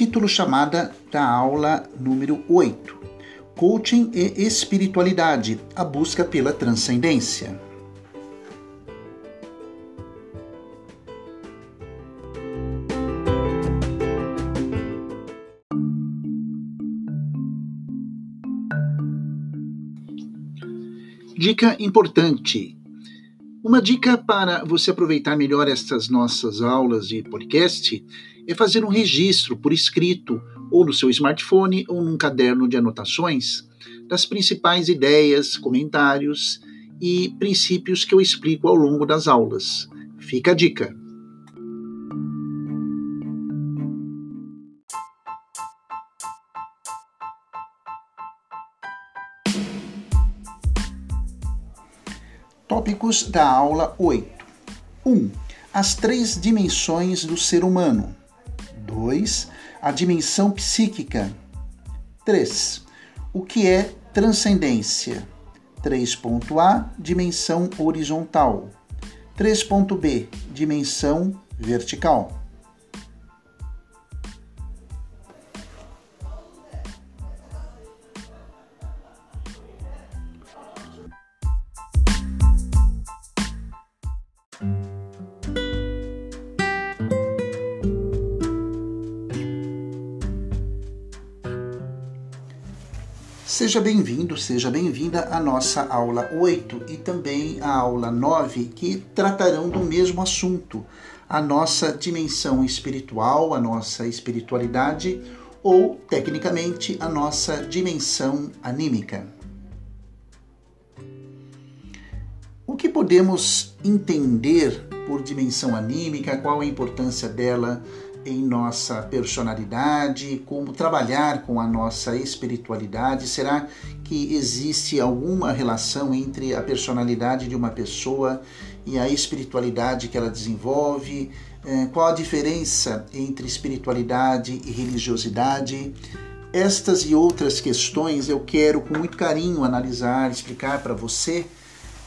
título chamada da aula número 8: Coaching e Espiritualidade a busca pela transcendência. Dica importante. Uma dica para você aproveitar melhor estas nossas aulas de podcast é fazer um registro por escrito, ou no seu smartphone ou num caderno de anotações, das principais ideias, comentários e princípios que eu explico ao longo das aulas. Fica a dica! Tópicos da aula 8. 1. Um, as três dimensões do ser humano. 2. A dimensão psíquica. 3. O que é transcendência? 3.A, dimensão horizontal. 3.B, dimensão vertical. Seja bem-vindo, seja bem-vinda à nossa aula 8 e também à aula 9, que tratarão do mesmo assunto, a nossa dimensão espiritual, a nossa espiritualidade ou, tecnicamente, a nossa dimensão anímica. O que podemos entender por dimensão anímica, qual a importância dela em nossa personalidade, como trabalhar com a nossa espiritualidade? Será que existe alguma relação entre a personalidade de uma pessoa e a espiritualidade que ela desenvolve? É, qual a diferença entre espiritualidade e religiosidade? Estas e outras questões eu quero com muito carinho analisar, explicar para você,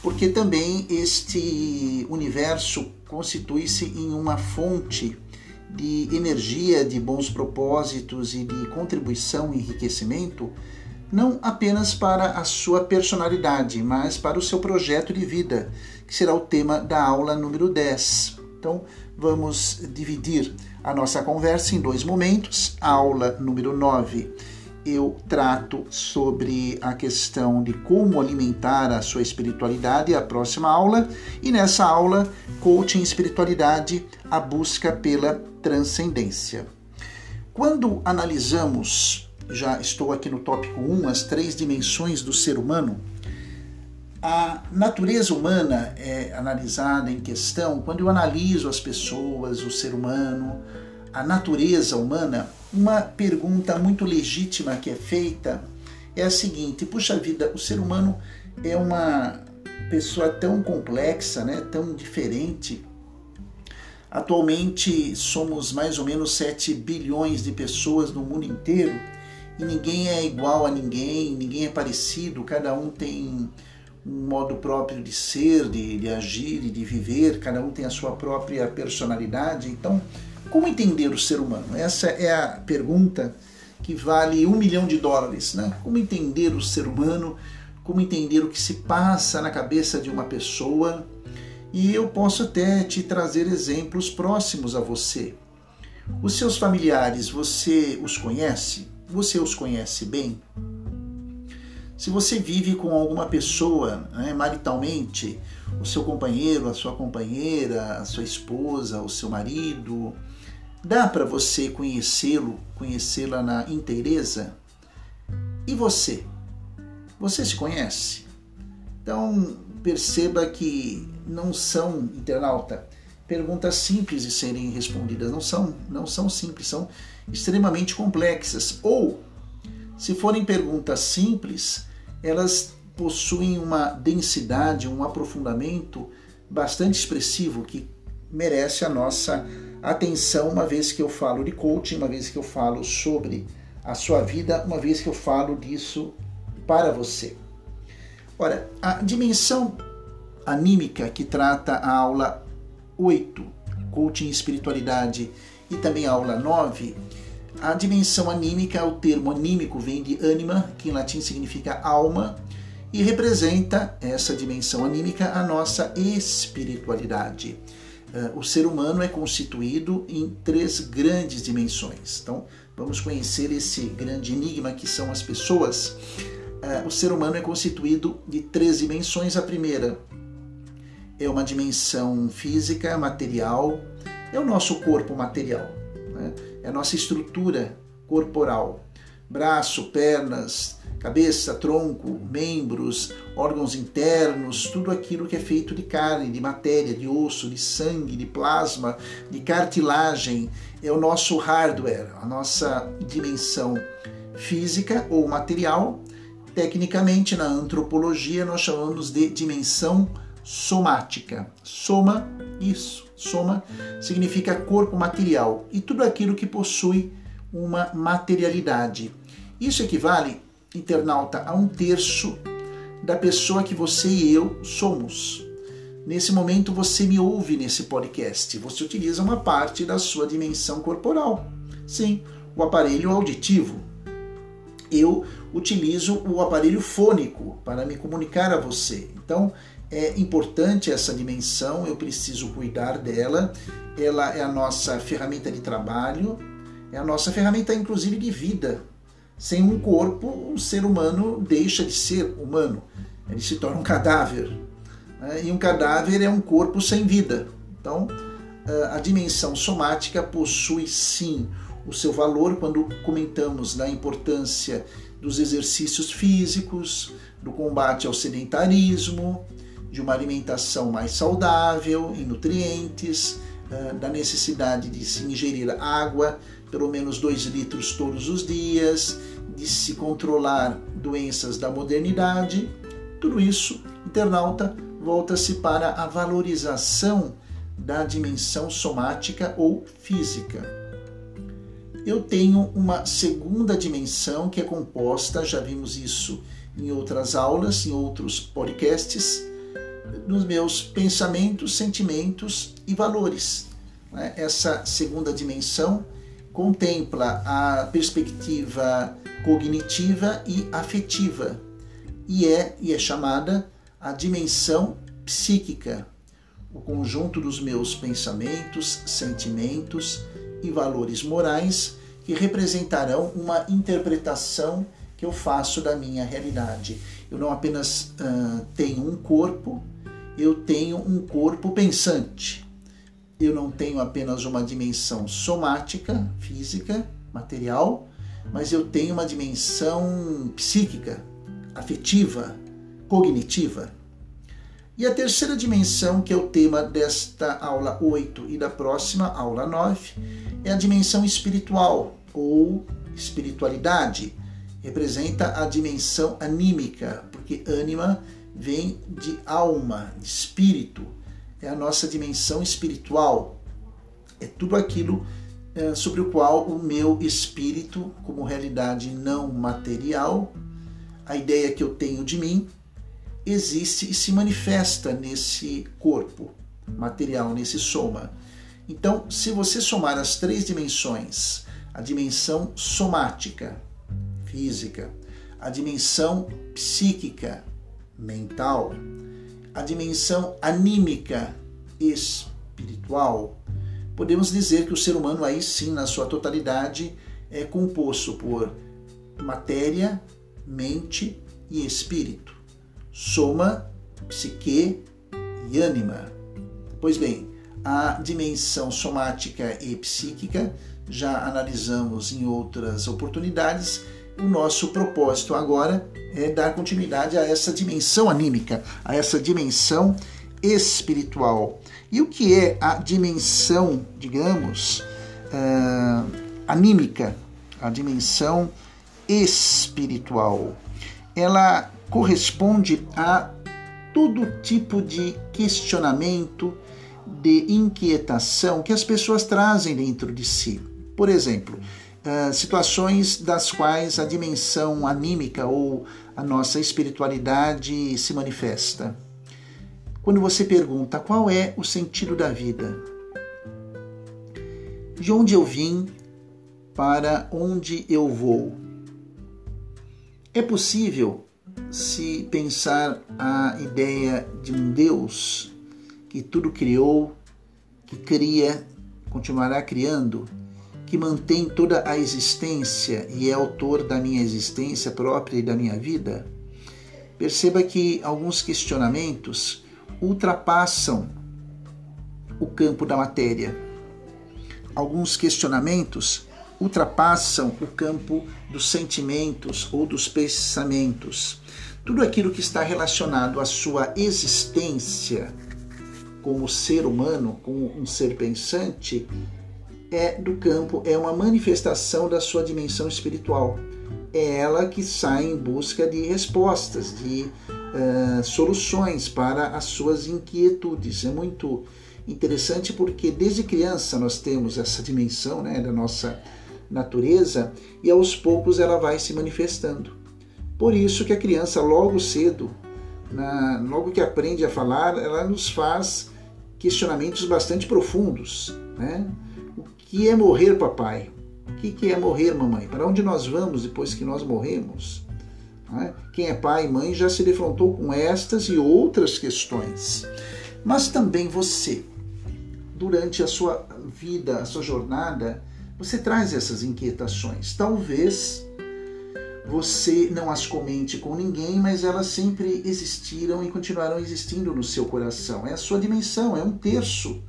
porque também este universo constitui-se em uma fonte de energia, de bons propósitos e de contribuição e enriquecimento, não apenas para a sua personalidade, mas para o seu projeto de vida, que será o tema da aula número 10. Então, vamos dividir a nossa conversa em dois momentos. A aula número 9 eu trato sobre a questão de como alimentar a sua espiritualidade, a próxima aula, e nessa aula, coaching espiritualidade, a busca pela transcendência. Quando analisamos, já estou aqui no tópico 1, as três dimensões do ser humano, a natureza humana é analisada em questão quando eu analiso as pessoas, o ser humano, a natureza humana, uma pergunta muito legítima que é feita é a seguinte: puxa vida, o ser humano é uma pessoa tão complexa, né, tão diferente. Atualmente somos mais ou menos 7 bilhões de pessoas no mundo inteiro e ninguém é igual a ninguém, ninguém é parecido, cada um tem um modo próprio de ser, de, de agir e de viver, cada um tem a sua própria personalidade. Então, como entender o ser humano? Essa é a pergunta que vale um milhão de dólares. Né? Como entender o ser humano? Como entender o que se passa na cabeça de uma pessoa? E eu posso até te trazer exemplos próximos a você. Os seus familiares, você os conhece? Você os conhece bem? Se você vive com alguma pessoa né, maritalmente, o seu companheiro, a sua companheira, a sua esposa, o seu marido, Dá para você conhecê-lo, conhecê-la na inteireza? E você? Você se conhece? Então, perceba que não são, internauta, perguntas simples de serem respondidas, não são, não são simples, são extremamente complexas. Ou, se forem perguntas simples, elas possuem uma densidade, um aprofundamento bastante expressivo que merece a nossa atenção, uma vez que eu falo de coaching, uma vez que eu falo sobre a sua vida, uma vez que eu falo disso para você. Ora, a dimensão anímica que trata a aula 8, coaching e espiritualidade, e também a aula 9, A dimensão anímica, o termo anímico vem de anima, que em latim significa alma, e representa essa dimensão anímica a nossa espiritualidade. Eh, o ser humano é constituído em três grandes dimensões. Então, vamos conhecer esse grande enigma que são as pessoas. Eh, o ser humano é constituído de três dimensões. A primeira é uma dimensão física, material, é o nosso corpo material, né? é a nossa estrutura corporal, braço, pernas, cabeça, tronco, membros, órgãos internos, tudo aquilo que é feito de carne, de matéria, de osso, de sangue, de plasma, de cartilagem, é o nosso hardware, a nossa dimensão física ou material. Tecnicamente, na antropologia, nós chamamos de dimensão somática. Soma, isso, soma significa corpo material e tudo aquilo que possui uma materialidade. Isso equivale internauta a um terço da pessoa que você e eu somos. Nesse momento você me ouve nesse podcast, você utiliza uma parte da sua dimensão corporal. Sim, o aparelho auditivo. Eu utilizo o aparelho fônico para me comunicar a você. Então, é importante essa dimensão, eu preciso cuidar dela. Ela é a nossa ferramenta de trabalho, é a nossa ferramenta inclusive de vida. Sem um corpo, um ser humano deixa de ser humano, ele se torna um cadáver. Né? E um cadáver é um corpo sem vida. Então, a dimensão somática possui sim o seu valor quando comentamos da importância dos exercícios físicos, do combate ao sedentarismo, de uma alimentação mais saudável em nutrientes, da necessidade de se ingerir água pelo menos 2 litros todos os dias, de se controlar doenças da modernidade, tudo isso, internauta, volta-se para a valorização da dimensão somática ou física. Eu tenho uma segunda dimensão que é composta, já vimos isso em outras aulas, em outros podcasts, dos meus pensamentos, sentimentos e valores. Né? Essa segunda dimensão contempla a perspectiva cognitiva e afetiva e é, e é chamada a dimensão psíquica, o conjunto dos meus pensamentos, sentimentos e valores morais que representarão uma interpretação que eu faço da minha realidade. Eu não apenas uh, tenho um corpo, eu tenho um corpo pensante eu não tenho apenas uma dimensão somática, física, material, mas eu tenho uma dimensão psíquica, afetiva, cognitiva. E a terceira dimensão, que é o tema desta aula 8 e da próxima aula 9, é a dimensão espiritual ou espiritualidade. Representa a dimensão anímica, porque ânima vem de alma, de espírito é a nossa dimensão espiritual, é tudo aquilo é, sobre o qual o meu espírito, como realidade não material, a ideia que eu tenho de mim, existe e se manifesta nesse corpo material, nesse soma. Então, se você somar as três dimensões, a dimensão somática, física, a dimensão psíquica, mental, a dimensão anímica espiritual, podemos dizer que o ser humano, aí sim, na sua totalidade, é composto por matéria, mente e espírito. Soma, psique e ânima. Pois bem, a dimensão somática e psíquica já analisamos em outras oportunidades o nosso propósito agora é dar continuidade a essa dimensão anímica, a essa dimensão espiritual. E o que é a dimensão, digamos, uh, anímica, a dimensão espiritual? Ela corresponde a todo tipo de questionamento, de inquietação que as pessoas trazem dentro de si. Por exemplo, uh, situações das quais a dimensão anímica ou a nossa espiritualidade se manifesta. Quando você pergunta qual é o sentido da vida, de onde eu vim, para onde eu vou. É possível se pensar a ideia de um Deus que tudo criou, que cria, continuará criando, que mantém toda a existência e é autor da minha existência própria e da minha vida? Perceba que alguns questionamentos ultrapassam o campo da matéria. Alguns questionamentos ultrapassam o campo dos sentimentos ou dos pensamentos. Tudo aquilo que está relacionado à sua existência como ser humano, como um ser pensante, é do campo, é uma manifestação da sua dimensão espiritual. É ela que sai em busca de respostas, de uh, soluções para as suas inquietudes. É muito interessante porque desde criança nós temos essa dimensão né, da nossa natureza e aos poucos ela vai se manifestando. Por isso que a criança logo cedo, na, logo que aprende a falar, ela nos faz questionamentos bastante profundos. Né? Que é morrer, papai? O que é morrer, mamãe? Para onde nós vamos depois que nós morremos? Né? Quem é pai e mãe já se defrontou com estas e outras questões. Mas também você, durante a sua vida, a sua jornada, você traz essas inquietações. Talvez você não as comente com ninguém, mas elas sempre existiram e continuarão existindo no seu coração. É a sua dimensão, é um terço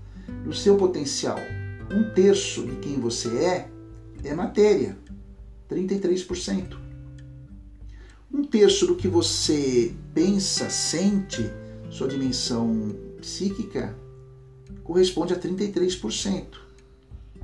do seu potencial. Um terço de quem você é é matéria, 33%. Um terço do que você pensa, sente, sua dimensão psíquica, corresponde a 33%.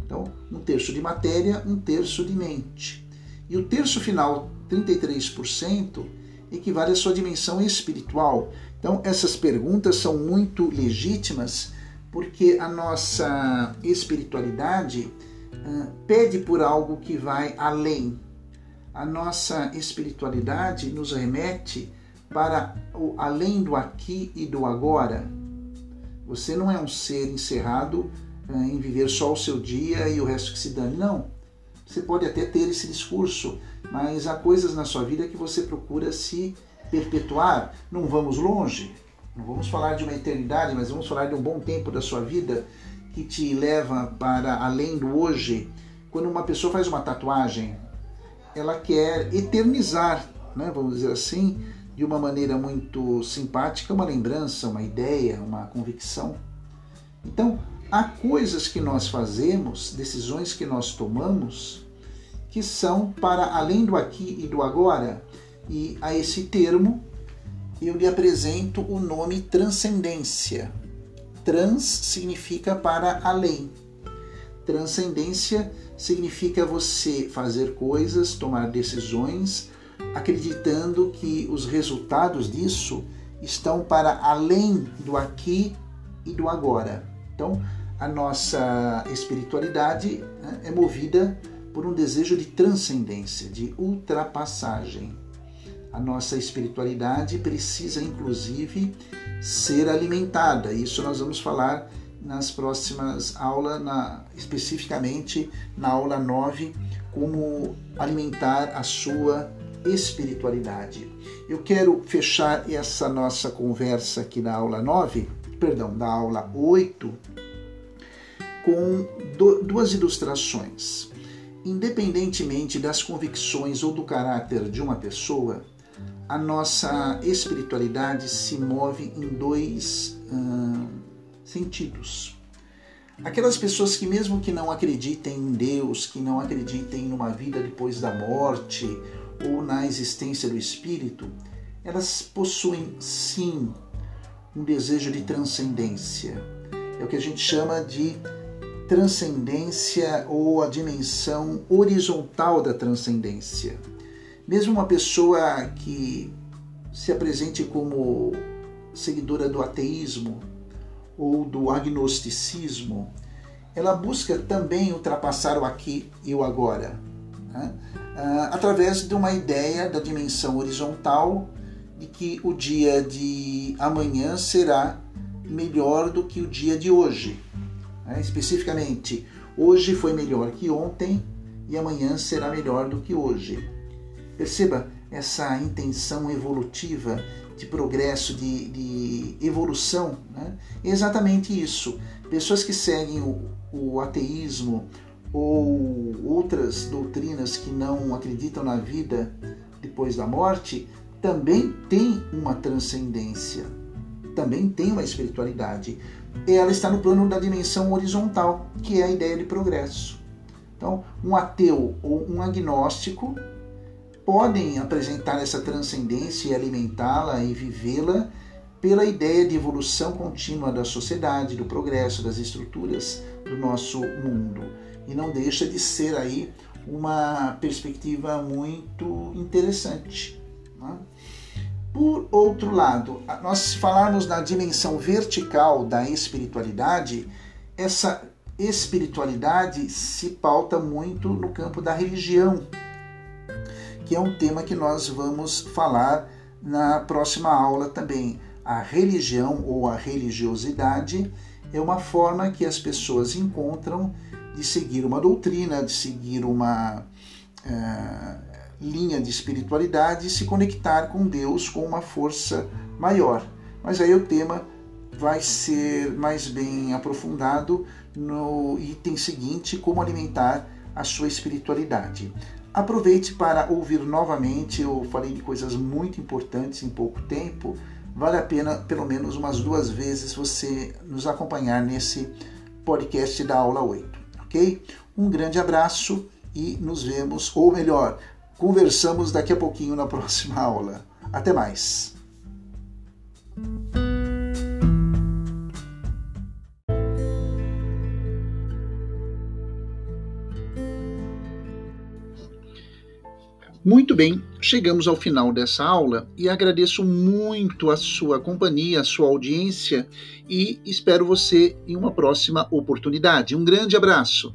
Então, um terço de matéria, um terço de mente. E o terço final, 33%, equivale à sua dimensão espiritual. Então, essas perguntas são muito legítimas porque a nossa espiritualidade uh, pede por algo que vai além. A nossa espiritualidade nos remete para o além do aqui e do agora. Você não é um ser encerrado né, em viver só o seu dia e o resto que se dane. Não. Você pode até ter esse discurso, mas há coisas na sua vida que você procura se perpetuar. Não vamos longe, não vamos falar de uma eternidade, mas vamos falar de um bom tempo da sua vida que te leva para além do hoje. Quando uma pessoa faz uma tatuagem, ela quer eternizar, né, vamos dizer assim, de uma maneira muito simpática, uma lembrança, uma ideia, uma convicção. Então, há coisas que nós fazemos, decisões que nós tomamos, que são para além do aqui e do agora. E a esse termo eu lhe apresento o nome transcendência. Trans significa para além. Transcendência significa você fazer coisas, tomar decisões, acreditando que os resultados disso estão para além do aqui e do agora. Então, a nossa espiritualidade né, é movida por um desejo de transcendência, de ultrapassagem. A nossa espiritualidade precisa, inclusive, ser alimentada. Isso nós vamos falar nas próximas aulas, na, especificamente na aula 9, como alimentar a sua espiritualidade. Eu quero fechar essa nossa conversa aqui na aula 9, perdão, da aula 8, com duas ilustrações. Independentemente das convicções ou do caráter de uma pessoa, a nossa espiritualidade se move em dois hum, sentidos. Aquelas pessoas que, mesmo que não acreditem em Deus, que não acreditem numa vida depois da morte ou na existência do espírito, elas possuem sim um desejo de transcendência. É o que a gente chama de transcendência ou a dimensão horizontal da transcendência. Mesmo uma pessoa que se apresente como seguidora do ateísmo ou do agnosticismo, ela busca também ultrapassar o aqui e o agora, né? Ah, através de uma ideia da dimensão horizontal de que o dia de amanhã será melhor do que o dia de hoje. Né? Especificamente, hoje foi melhor que ontem e amanhã será melhor do que hoje. Perceba essa intenção evolutiva de progresso, de, de evolução. Né? Exatamente isso. Pessoas que seguem o, o ateísmo ou outras doutrinas que não acreditam na vida depois da morte também têm uma transcendência, também tem uma espiritualidade. Ela está no plano da dimensão horizontal, que é a ideia de progresso. Então, um ateu ou um agnóstico podem apresentar essa transcendência e alimentá-la e vivê-la pela ideia de evolução contínua da sociedade, do progresso, das estruturas do nosso mundo. E não deixa de ser aí uma perspectiva muito interessante. Né? Por outro lado, nós falarmos na dimensão vertical da espiritualidade, essa espiritualidade se pauta muito no campo da religião, que é um tema que nós vamos falar na próxima aula também. A religião ou a religiosidade é uma forma que as pessoas encontram de seguir uma doutrina, de seguir uma uh, linha de espiritualidade e se conectar com Deus com uma força maior. Mas aí o tema vai ser mais bem aprofundado no item seguinte: como alimentar a sua espiritualidade. Aproveite para ouvir novamente, eu falei de coisas muito importantes em pouco tempo. Vale a pena, pelo menos umas duas vezes, você nos acompanhar nesse podcast da aula 8, ok? Um grande abraço e nos vemos, ou melhor, conversamos daqui a pouquinho na próxima aula. Até mais! Muito bem, chegamos ao final dessa aula e agradeço muito a sua companhia, a sua audiência e espero você em uma próxima oportunidade. Um grande abraço!